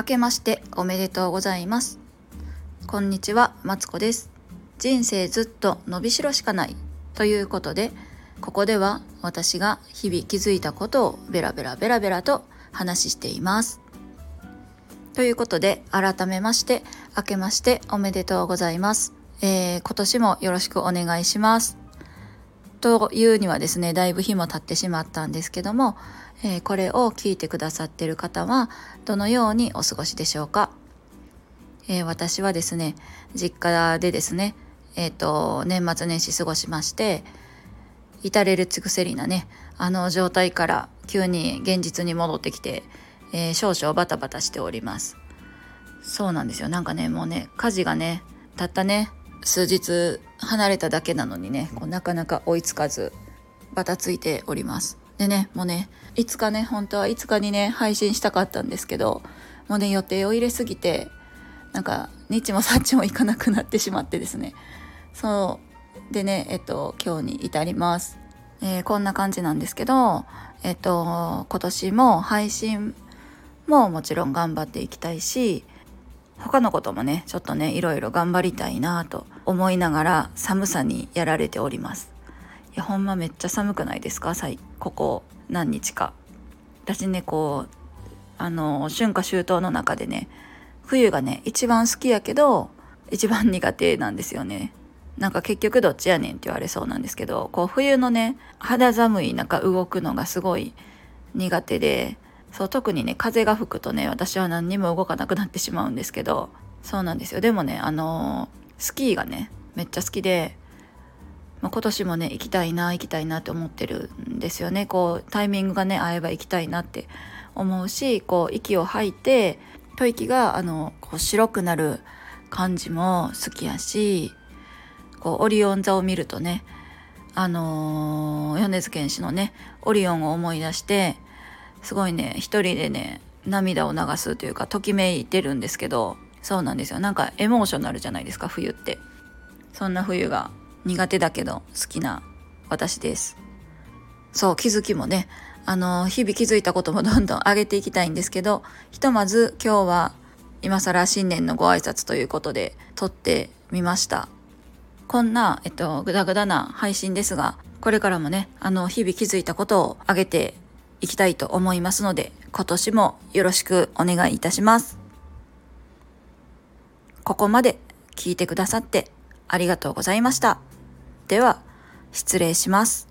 明けましておめでとうございます。こんにちはマツコです。人生ずっと伸びしろしかない。ということでここでは私が日々気づいたことをベラベラベラベラと話しています。ということで改めまして明けましておめでとうございます、えー、今年もよろしくお願いします。というにはですねだいぶ日も経ってしまったんですけども、えー、これを聞いてくださってる方はどのようにお過ごしでしょうか、えー、私はですね実家でですねえっ、ー、と年末年始過ごしまして至れる尽くせりなねあの状態から急に現実に戻ってきて、え少々バタバタしております。そうなんですよ。なんかねもうね家事がねたったね数日離れただけなのにねこうなかなか追いつかずバタついております。でねもうねいつかね本当はいつかにね配信したかったんですけどもうね予定を入れすぎてなんか日もさっちもいかなくなってしまってですね。そう。でねえっと今日に至ります、えー、こんな感じなんですけどえっと今年も配信ももちろん頑張っていきたいし他のこともねちょっとねいろいろ頑張りたいなと思いながら寒さにやられております。いやほんまめっちゃ寒くないですか？ここ何日か。私ねこうあの春夏秋冬の中でね冬がね一番好きやけど一番苦手なんですよね。なんか結局どっちやねんって言われそうなんですけどこう冬のね肌寒い中動くのがすごい苦手でそう特にね風が吹くとね私は何にも動かなくなってしまうんですけどそうなんですよ。でもねあのー、スキーがねめっちゃ好きで、まあ、今年もね行きたいな行きたいなって思ってるんですよね。こうタイミングがね合えば行きたいなって思うしこう息を吐いて吐息があのこう白くなる感じも好きやしこうオリオン座を見るとねあのー、米津玄師のねオリオンを思い出してすごいね一人でね涙を流すというかときめいてるんですけどそうなんですよ。なんかエモーショナルじゃないですか冬って。そんな冬が苦手だけど好きな私です。そう気づきもねあの日々気づいたこともどんどん上げていきたいんですけどひとまず今日は今更新年のご挨拶ということで撮ってみました。こんな、えっと、ぐだぐだな配信ですがこれからもねあの日々気づいたことを上げていきたいと思いますので、今年もよろしくお願いいたします。ここまで聞いてくださってありがとうございました。では、失礼します。